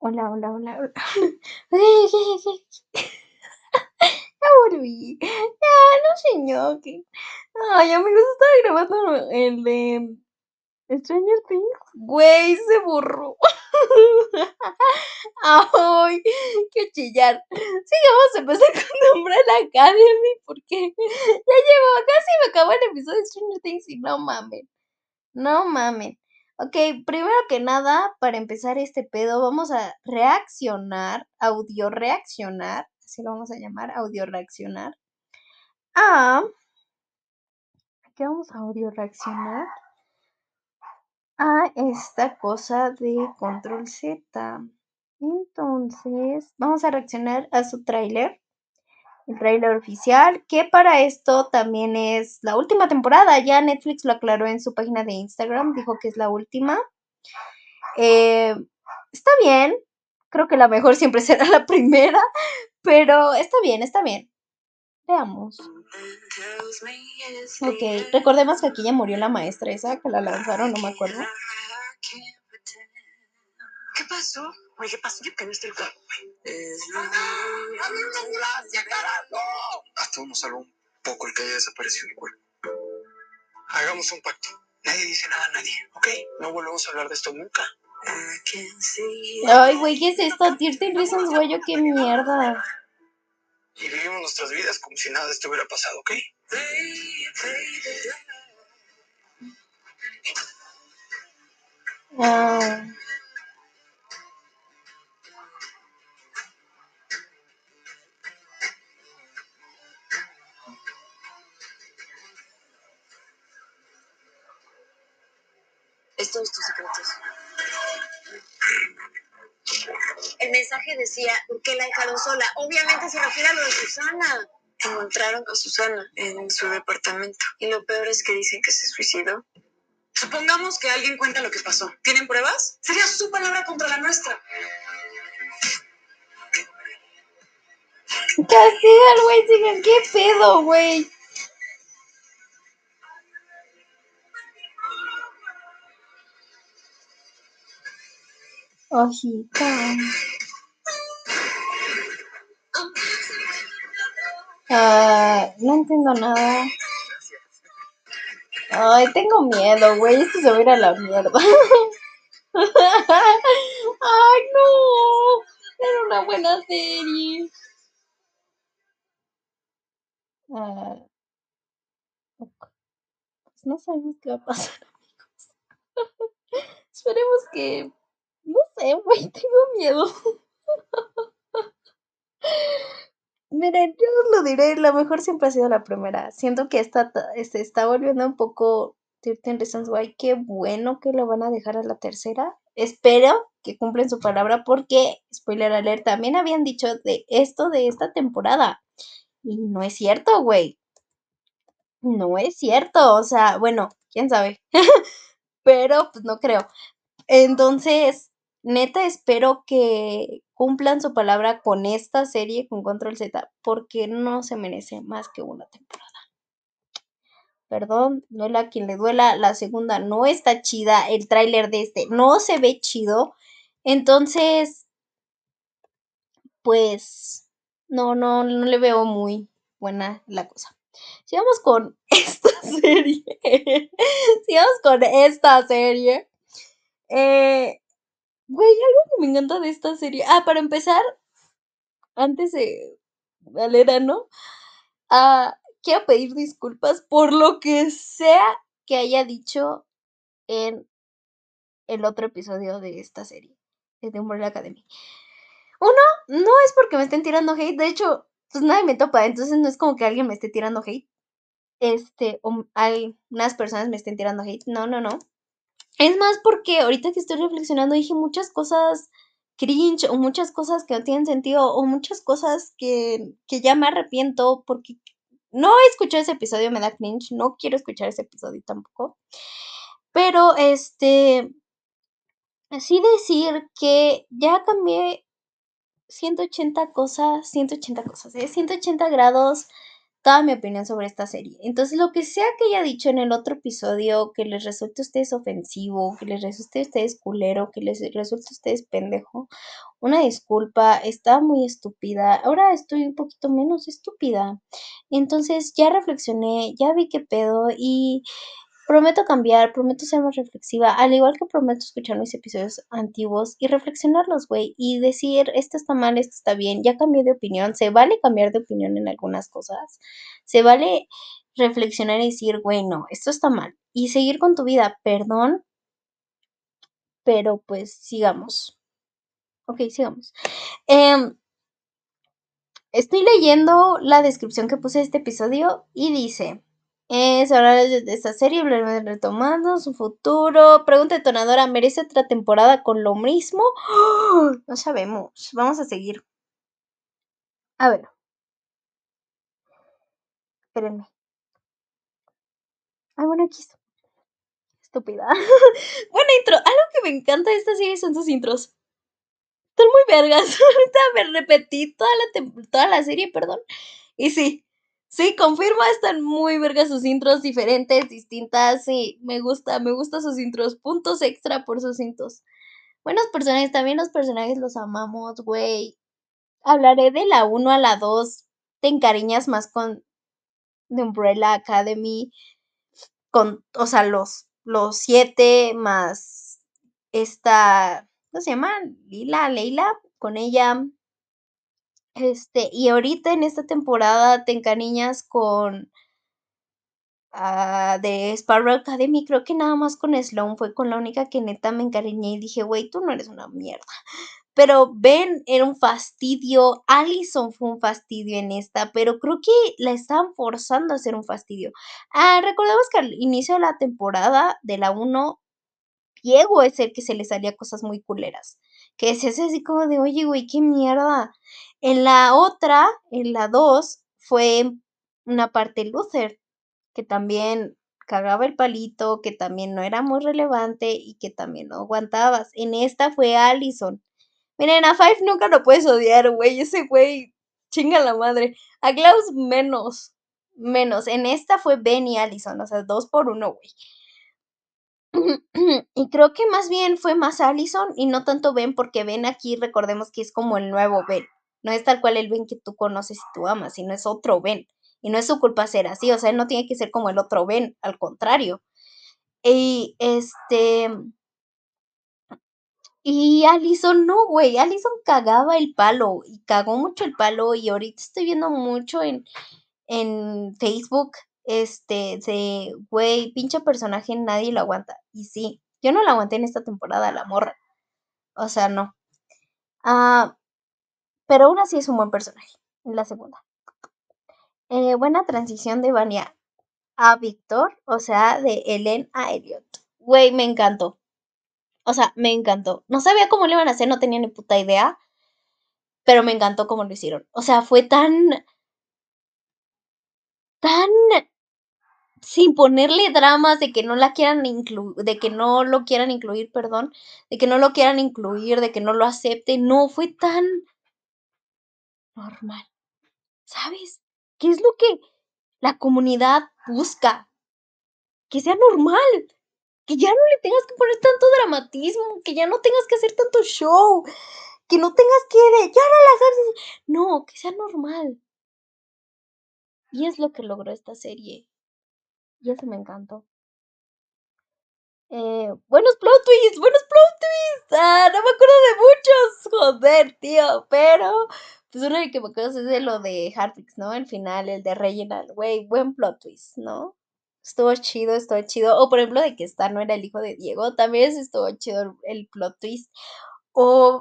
Hola, hola, hola, hola. Ya volví. Ya, no señor. Ay, amigos, estaba grabando el de Stranger Things. Güey, se borró. Ay, qué chillar. Sí, vamos a empezar con Umbrella Academy porque ya llevo, casi me acabó el episodio de Stranger Things y no mamen. No mamen. Ok, primero que nada, para empezar este pedo, vamos a reaccionar, audio reaccionar, así lo vamos a llamar, audio reaccionar, a... ¿Qué vamos a audio reaccionar? A esta cosa de Control Z. Entonces, vamos a reaccionar a su tráiler, el tráiler oficial, que para esto también es la última temporada. Ya Netflix lo aclaró en su página de Instagram, dijo que es la última. Eh, está bien, creo que la mejor siempre será la primera, pero está bien, está bien. Veamos. Ok, recordemos que aquí ya murió la maestra esa, que la lanzaron, no me acuerdo. ¿Qué pasó? Oye, ¿qué pasó? Que no está el carro. Hasta uno salva un poco el que haya desaparecido el cuerpo. Hagamos un pacto. Nadie dice nada a nadie, ¿ok? No volvemos a hablar de esto nunca. Ay, güey, ¿qué es esto? 13 Reasons Why, yo qué mierda. Y vivimos nuestras vidas como si nada de esto hubiera pasado, ¿ok? Ah, Todos tus secretos. El mensaje decía, ¿por qué la dejaron sola? Obviamente se refiere a lo de Susana. Encontraron a Susana en su departamento. Y lo peor es que dicen que se suicidó. Supongamos que alguien cuenta lo que pasó. ¿Tienen pruebas? Sería su palabra contra la nuestra. castiga al güey, sigan, ¿qué pedo, güey? Ojita. Ah, no entiendo nada. Ay, tengo miedo, güey. Esto se va a ir a la mierda. Ay, no. Era una buena serie. Ah. Pues no sabemos qué va a pasar, amigos. Esperemos que. No sé, güey. Tengo miedo. Miren, yo lo diré, la mejor siempre ha sido la primera. Siento que esta ta- se está volviendo un poco 13 Reasons Why. Qué bueno que lo van a dejar a la tercera. Espero que cumplen su palabra porque, spoiler alert, también habían dicho de esto de esta temporada. Y no es cierto, güey. No es cierto. O sea, bueno, quién sabe. Pero pues no creo. Entonces, neta, espero que cumplan su palabra con esta serie, con Control Z, porque no se merece más que una temporada. Perdón, duela a quien le duela, la segunda no está chida, el tráiler de este no se ve chido, entonces, pues, no, no, no le veo muy buena la cosa. Sigamos con esta serie. Sigamos con esta serie. Eh, Güey, algo que me encanta de esta serie. Ah, para empezar, antes de Valera, ¿no? Ah, quiero pedir disculpas por lo que sea que haya dicho en el otro episodio de esta serie, de Umbrella Academy. Uno, no es porque me estén tirando hate, de hecho, pues nadie me topa, entonces no es como que alguien me esté tirando hate. Este, o hay unas personas me estén tirando hate. No, no, no. Es más porque ahorita que estoy reflexionando dije muchas cosas cringe o muchas cosas que no tienen sentido o muchas cosas que, que ya me arrepiento porque no escuché ese episodio, me da cringe, no quiero escuchar ese episodio tampoco. Pero este, así decir que ya cambié 180 cosas, 180 cosas, ¿eh? 180 grados toda mi opinión sobre esta serie. Entonces, lo que sea que haya dicho en el otro episodio, que les resulte a ustedes ofensivo, que les resulte a ustedes culero, que les resulte a ustedes pendejo, una disculpa, estaba muy estúpida. Ahora estoy un poquito menos estúpida. Entonces, ya reflexioné, ya vi qué pedo y Prometo cambiar, prometo ser más reflexiva, al igual que prometo escuchar mis episodios antiguos y reflexionarlos, güey, y decir, esto está mal, esto está bien, ya cambié de opinión, se vale cambiar de opinión en algunas cosas, se vale reflexionar y decir, güey, no, esto está mal, y seguir con tu vida, perdón, pero pues sigamos. Ok, sigamos. Em, estoy leyendo la descripción que puse de este episodio y dice... Es hora de esta serie, retomando su futuro. Pregunta detonadora, ¿merece otra temporada con lo mismo? No sabemos. Vamos a seguir. A ver. Espérenme. Ay, bueno, aquí está. Estúpida. Buena intro. Algo que me encanta de esta serie son sus intros. Están muy vergas. Ahorita me repetí toda la, toda la serie, perdón. Y sí, Sí, confirma, están muy vergas sus intros diferentes, distintas. Sí, me gusta, me gusta sus intros. Puntos extra por sus intros. Buenos personajes, también los personajes los amamos, güey. Hablaré de la 1 a la 2. Te encariñas más con The Umbrella Academy. Con, o sea, los, los siete más esta, ¿cómo se llama? Lila, Leila, con ella. Este, y ahorita en esta temporada te encariñas con ah, de Sparrow Academy, creo que nada más con Sloan fue con la única que neta me encariñé y dije, güey, tú no eres una mierda. Pero Ben era un fastidio, Allison fue un fastidio en esta, pero creo que la estaban forzando a ser un fastidio. Ah, recordemos que al inicio de la temporada de la 1, Diego es el que se le salía cosas muy culeras. Que se hace así como de, oye, güey, qué mierda. En la otra, en la 2, fue una parte Luther, que también cagaba el palito, que también no era muy relevante y que también no aguantabas. En esta fue Allison. Miren, a Five nunca lo puedes odiar, güey. Ese güey chinga la madre. A Klaus menos. Menos. En esta fue Ben y Allison. O sea, dos por uno, güey. y creo que más bien fue más Allison y no tanto Ben, porque Ben aquí recordemos que es como el nuevo Ben. No es tal cual el Ben que tú conoces y tú amas, sino es otro Ben. Y no es su culpa ser así, o sea, él no tiene que ser como el otro Ben, al contrario. Y este. Y Allison no, güey. Allison cagaba el palo y cagó mucho el palo. Y ahorita estoy viendo mucho en, en Facebook este, de, güey, pinche personaje, nadie lo aguanta. Y sí, yo no lo aguanté en esta temporada, la morra. O sea, no. Ah, pero aún así es un buen personaje, en la segunda. Eh, buena transición de Vania a Víctor, o sea, de Ellen a Elliot. Güey, me encantó. O sea, me encantó. No sabía cómo lo iban a hacer, no tenía ni puta idea. Pero me encantó cómo lo hicieron. O sea, fue tan. tan sin ponerle dramas de que no la quieran incluir, de que no lo quieran incluir, perdón, de que no lo quieran incluir, de que no lo acepten, no, fue tan normal. ¿Sabes? ¿Qué es lo que la comunidad busca? Que sea normal, que ya no le tengas que poner tanto dramatismo, que ya no tengas que hacer tanto show, que no tengas que de, ya no las No, que sea normal. Y es lo que logró esta serie. Y eso me encantó. Eh, buenos plot twists, buenos plot twists. Ah, no me acuerdo de muchos. Joder, tío. Pero, pues uno de que me acuerdo es de lo de Hartrix, ¿no? El final, el de Reginald. Güey, buen plot twist, ¿no? Estuvo chido, estuvo chido. O por ejemplo, de que Star no era el hijo de Diego. También estuvo chido el plot twist. O.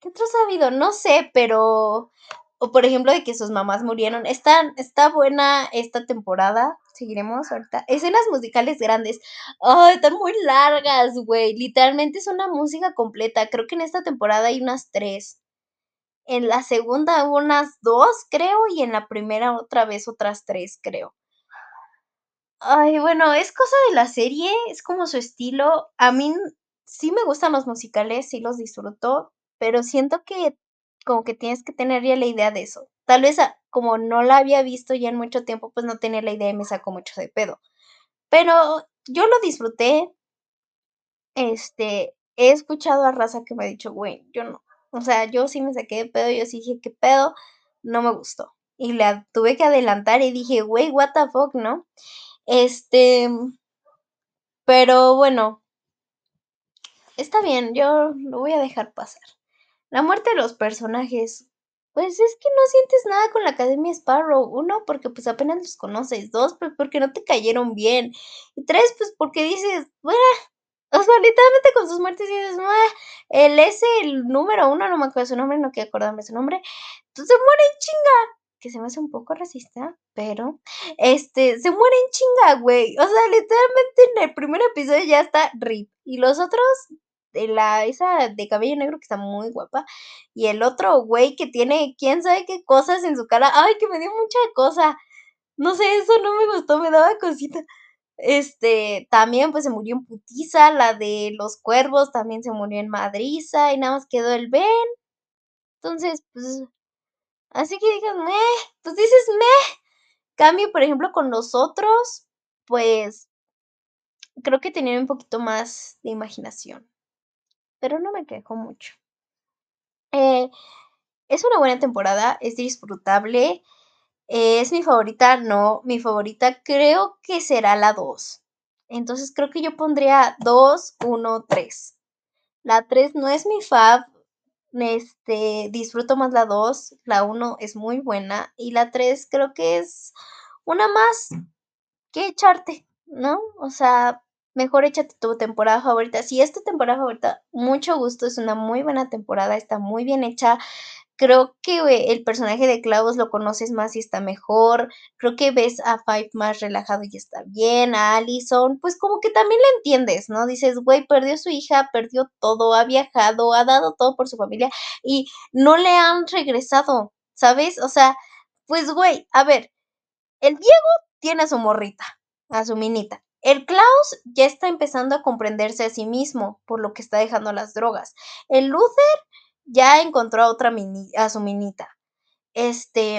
¿Qué otros ha habido? No sé, pero. O por ejemplo, de que sus mamás murieron. Está, está buena esta temporada seguiremos ahorita. Escenas musicales grandes. Ay, están muy largas, güey. Literalmente es una música completa. Creo que en esta temporada hay unas tres. En la segunda unas dos, creo. Y en la primera otra vez otras tres, creo. Ay, bueno, es cosa de la serie. Es como su estilo. A mí sí me gustan los musicales, sí los disfruto. Pero siento que como que tienes que tener ya la idea de eso. tal vez como no la había visto ya en mucho tiempo, pues no tenía la idea y me sacó mucho de pedo. Pero yo lo disfruté. Este, he escuchado a raza que me ha dicho, güey, yo no. O sea, yo sí me saqué de pedo, yo sí dije, ¿qué pedo? No me gustó. Y la tuve que adelantar y dije, güey, what the fuck, ¿no? Este, pero bueno, está bien, yo lo voy a dejar pasar. La muerte de los personajes, pues es que no sientes nada con la Academia Sparrow. Uno, porque pues apenas los conoces. Dos, pues porque no te cayeron bien. Y tres, pues porque dices, bueno, o sea, literalmente con sus muertes dices, el ese, el número uno, no me acuerdo su nombre, no quiero acordarme su nombre. Entonces muere en chinga. Que se me hace un poco racista, pero este, se muere en chinga, güey. O sea, literalmente en el primer episodio ya está RIP. Y los otros la, esa de cabello negro que está muy guapa, y el otro güey que tiene quién sabe qué cosas en su cara, ay, que me dio mucha cosa, no sé, eso no me gustó, me daba cosita. Este, también pues se murió en Putiza, la de los cuervos también se murió en Madriza y nada más quedó el Ben. Entonces, pues, así que digas, meh, pues dices meh. Cambio, por ejemplo, con los otros, pues, creo que tenían un poquito más de imaginación pero no me quejo mucho. Eh, es una buena temporada, es disfrutable. ¿Es mi favorita? No, mi favorita creo que será la 2. Entonces creo que yo pondría 2, 1, 3. La 3 no es mi fab. Este, disfruto más la 2. La 1 es muy buena. Y la 3 creo que es una más que echarte, ¿no? O sea, mejor échate tu temporada favorita. Si es tu temporada favorita, mucho gusto, es una muy buena temporada, está muy bien hecha. Creo que el personaje de Clavos lo conoces más y está mejor. Creo que ves a Five más relajado y está bien. A Allison, pues como que también le entiendes, ¿no? Dices, güey, perdió su hija, perdió todo, ha viajado, ha dado todo por su familia y no le han regresado, ¿sabes? O sea, pues, güey, a ver, el Diego tiene a su morrita, a su minita. El Klaus ya está empezando a comprenderse a sí mismo, por lo que está dejando las drogas. El Luther ya encontró a otra a su minita. Este,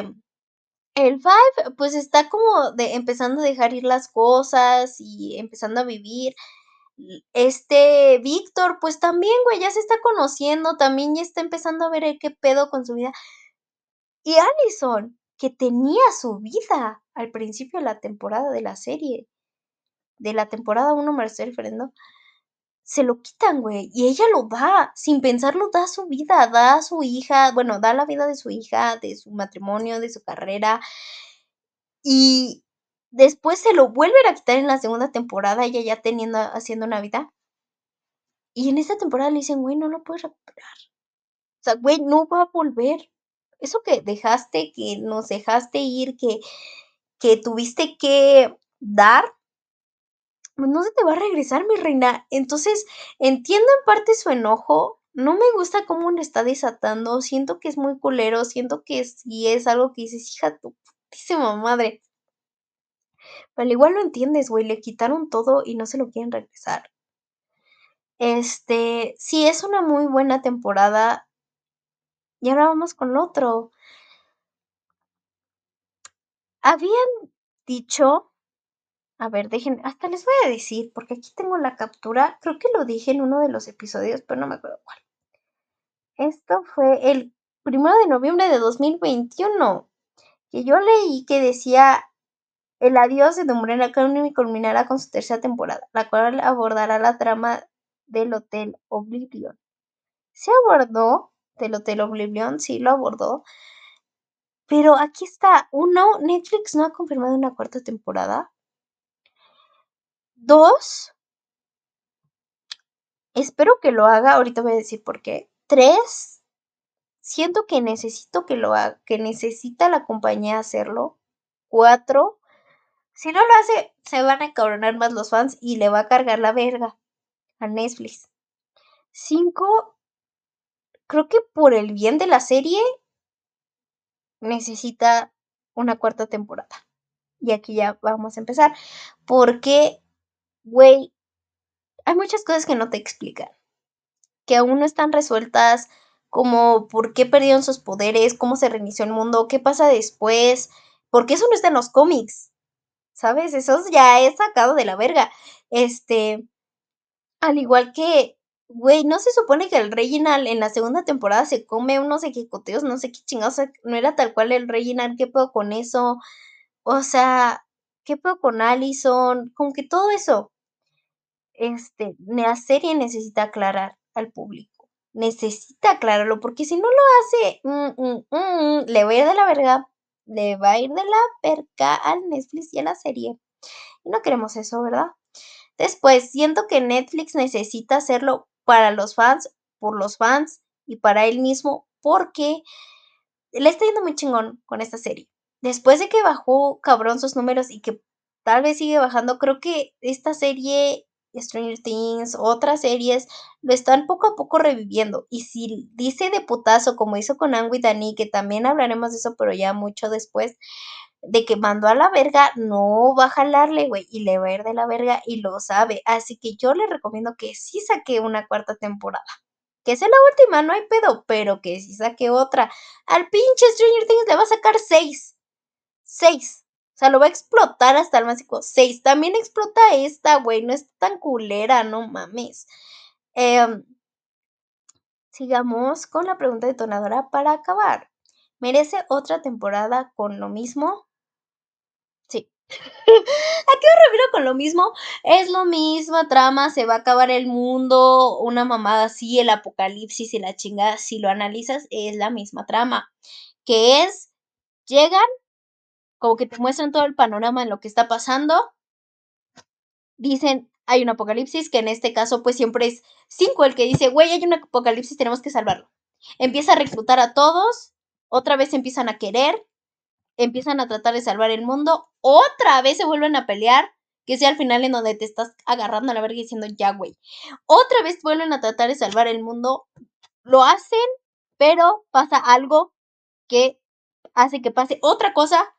el Five, pues está como de, empezando a dejar ir las cosas y empezando a vivir. Este Víctor, pues también, güey, ya se está conociendo, también ya está empezando a ver qué pedo con su vida. Y Allison, que tenía su vida al principio de la temporada de la serie de la temporada 1, Marcel Frendo, se lo quitan, güey. Y ella lo da, sin pensarlo, da su vida, da su hija, bueno, da la vida de su hija, de su matrimonio, de su carrera. Y después se lo vuelven a quitar en la segunda temporada, ella ya teniendo, haciendo una vida. Y en esta temporada le dicen, güey, no lo puedes recuperar. O sea, güey, no va a volver. Eso que dejaste, que nos dejaste ir, que, que tuviste que dar, no se te va a regresar, mi reina. Entonces, entiendo en parte su enojo. No me gusta cómo le está desatando. Siento que es muy culero. Siento que sí es algo que dices, hija, tu putísima madre. Pero al igual lo entiendes, güey. Le quitaron todo y no se lo quieren regresar. Este, sí, es una muy buena temporada. Y ahora vamos con otro. Habían dicho a ver, dejen, hasta les voy a decir, porque aquí tengo la captura, creo que lo dije en uno de los episodios, pero no me acuerdo cuál. Esto fue el primero de noviembre de 2021, que yo leí que decía el adiós de Umbrella Academy culminará con su tercera temporada, la cual abordará la trama del Hotel Oblivion. ¿Se abordó del Hotel Oblivion? Sí, lo abordó. Pero aquí está, uno, Netflix no ha confirmado una cuarta temporada. Dos, espero que lo haga, ahorita voy a decir por qué. Tres, siento que necesito que lo haga, que necesita la compañía hacerlo. Cuatro, si no lo hace, se van a encabronar más los fans y le va a cargar la verga a Netflix. Cinco, creo que por el bien de la serie necesita una cuarta temporada. Y aquí ya vamos a empezar. Porque güey, hay muchas cosas que no te explican, que aún no están resueltas como por qué perdieron sus poderes, cómo se reinició el mundo, qué pasa después, porque eso no está en los cómics, ¿sabes? Eso ya es sacado de la verga. Este, al igual que, güey, no se supone que el Reginald en la segunda temporada se come unos ejecutivos, no sé qué chingados, no era tal cual el Reginald, ¿qué puedo con eso? O sea, ¿qué puedo con Allison? Como que todo eso, este, la serie necesita aclarar al público necesita aclararlo, porque si no lo hace, mm, mm, mm, le va a ir de la verga, le va a ir de la perca al Netflix y a la serie. Y no queremos eso, ¿verdad? Después, siento que Netflix necesita hacerlo para los fans, por los fans y para él mismo, porque le está yendo muy chingón con esta serie. Después de que bajó cabrón sus números y que tal vez sigue bajando, creo que esta serie Stranger Things, otras series, lo están poco a poco reviviendo. Y si dice de putazo, como hizo con Angu y Dani, que también hablaremos de eso, pero ya mucho después, de que mandó a la verga, no va a jalarle, güey, y le va a ir de la verga y lo sabe. Así que yo le recomiendo que sí saque una cuarta temporada. Que sea la última, no hay pedo, pero que sí saque otra. Al pinche Stranger Things le va a sacar seis. Seis. O sea, lo va a explotar hasta el máximo 6. También explota esta, güey. No es tan culera, no mames. Em, sigamos con la pregunta detonadora para acabar. ¿Merece otra temporada con lo mismo? Sí. ¿A qué me refiero con lo mismo? Es lo mismo, trama, se va a acabar el mundo, una mamada así, el apocalipsis y la chingada, si lo analizas, es la misma trama. Que es, llegan como que te muestran todo el panorama de lo que está pasando. Dicen, hay un apocalipsis, que en este caso pues siempre es cinco el que dice, güey, hay un apocalipsis, tenemos que salvarlo. Empieza a reclutar a todos, otra vez empiezan a querer, empiezan a tratar de salvar el mundo, otra vez se vuelven a pelear, que sea al final en donde te estás agarrando a la verga y diciendo, ya, güey. Otra vez vuelven a tratar de salvar el mundo, lo hacen, pero pasa algo que hace que pase otra cosa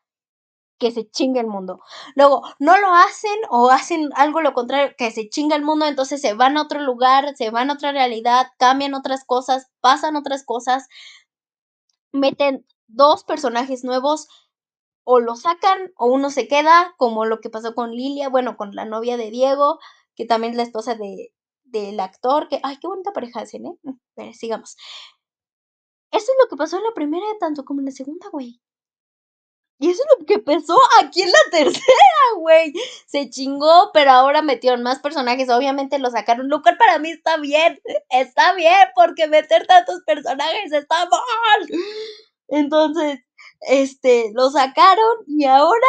que se chingue el mundo. Luego, no lo hacen o hacen algo lo contrario, que se chinga el mundo, entonces se van a otro lugar, se van a otra realidad, cambian otras cosas, pasan otras cosas, meten dos personajes nuevos, o lo sacan o uno se queda, como lo que pasó con Lilia, bueno, con la novia de Diego, que también es la esposa de, del actor, que, ay, qué bonita pareja hacen, ¿eh? Pero sigamos. Eso es lo que pasó en la primera tanto como en la segunda, güey. Y eso es lo que pasó aquí en la tercera, güey. Se chingó, pero ahora metieron más personajes. Obviamente lo sacaron. Lo cual para mí está bien. Está bien, porque meter tantos personajes está mal. Entonces, este, lo sacaron y ahora.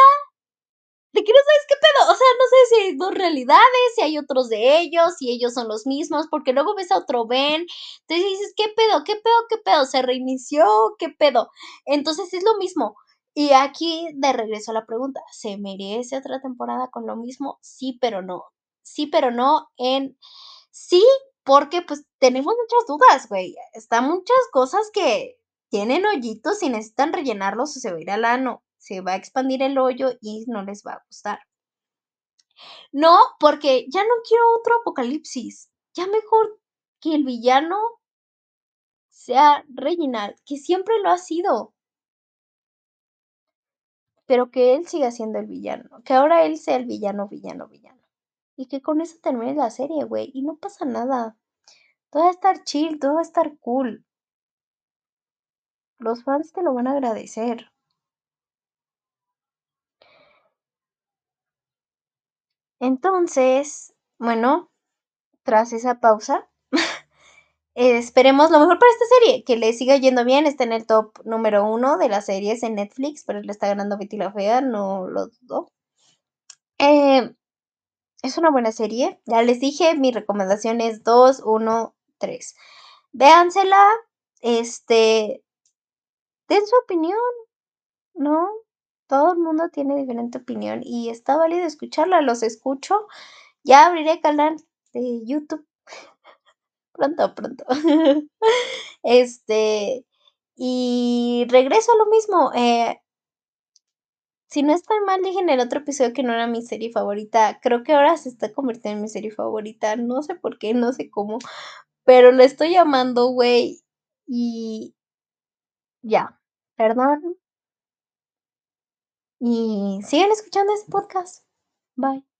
¿De qué no sabes qué pedo? O sea, no sé si hay dos realidades, si hay otros de ellos, si ellos son los mismos, porque luego ves a otro Ben. Entonces dices, ¿qué pedo? ¿Qué pedo? ¿Qué pedo? ¿Se reinició? ¿Qué pedo? Entonces es lo mismo y aquí de regreso a la pregunta, ¿se merece otra temporada con lo mismo? Sí, pero no. Sí, pero no en... Sí, porque pues tenemos muchas dudas, güey. Están muchas cosas que tienen hoyitos y necesitan rellenarlos o se va a ir al ano. Se va a expandir el hoyo y no les va a gustar. No, porque ya no quiero otro apocalipsis. Ya mejor que el villano sea Reginald, que siempre lo ha sido pero que él siga siendo el villano, que ahora él sea el villano, villano, villano. Y que con eso termine la serie, güey, y no pasa nada. Todo va a estar chill, todo va a estar cool. Los fans te lo van a agradecer. Entonces, bueno, tras esa pausa, esperemos lo mejor para esta serie, que le siga yendo bien, está en el top número uno de las series en Netflix, pero le está ganando Betty la Fea, no lo dudo. Eh, es una buena serie, ya les dije, mi recomendación es 2, 1, 3. Véansela, este, den su opinión, ¿no? Todo el mundo tiene diferente opinión y está válido escucharla, los escucho. Ya abriré canal de YouTube pronto, pronto. este, y regreso a lo mismo. Eh, si no estoy mal, dije en el otro episodio que no era mi serie favorita. Creo que ahora se está convirtiendo en mi serie favorita. No sé por qué, no sé cómo. Pero lo estoy llamando, güey. Y ya, perdón. Y sigan escuchando este podcast. Bye.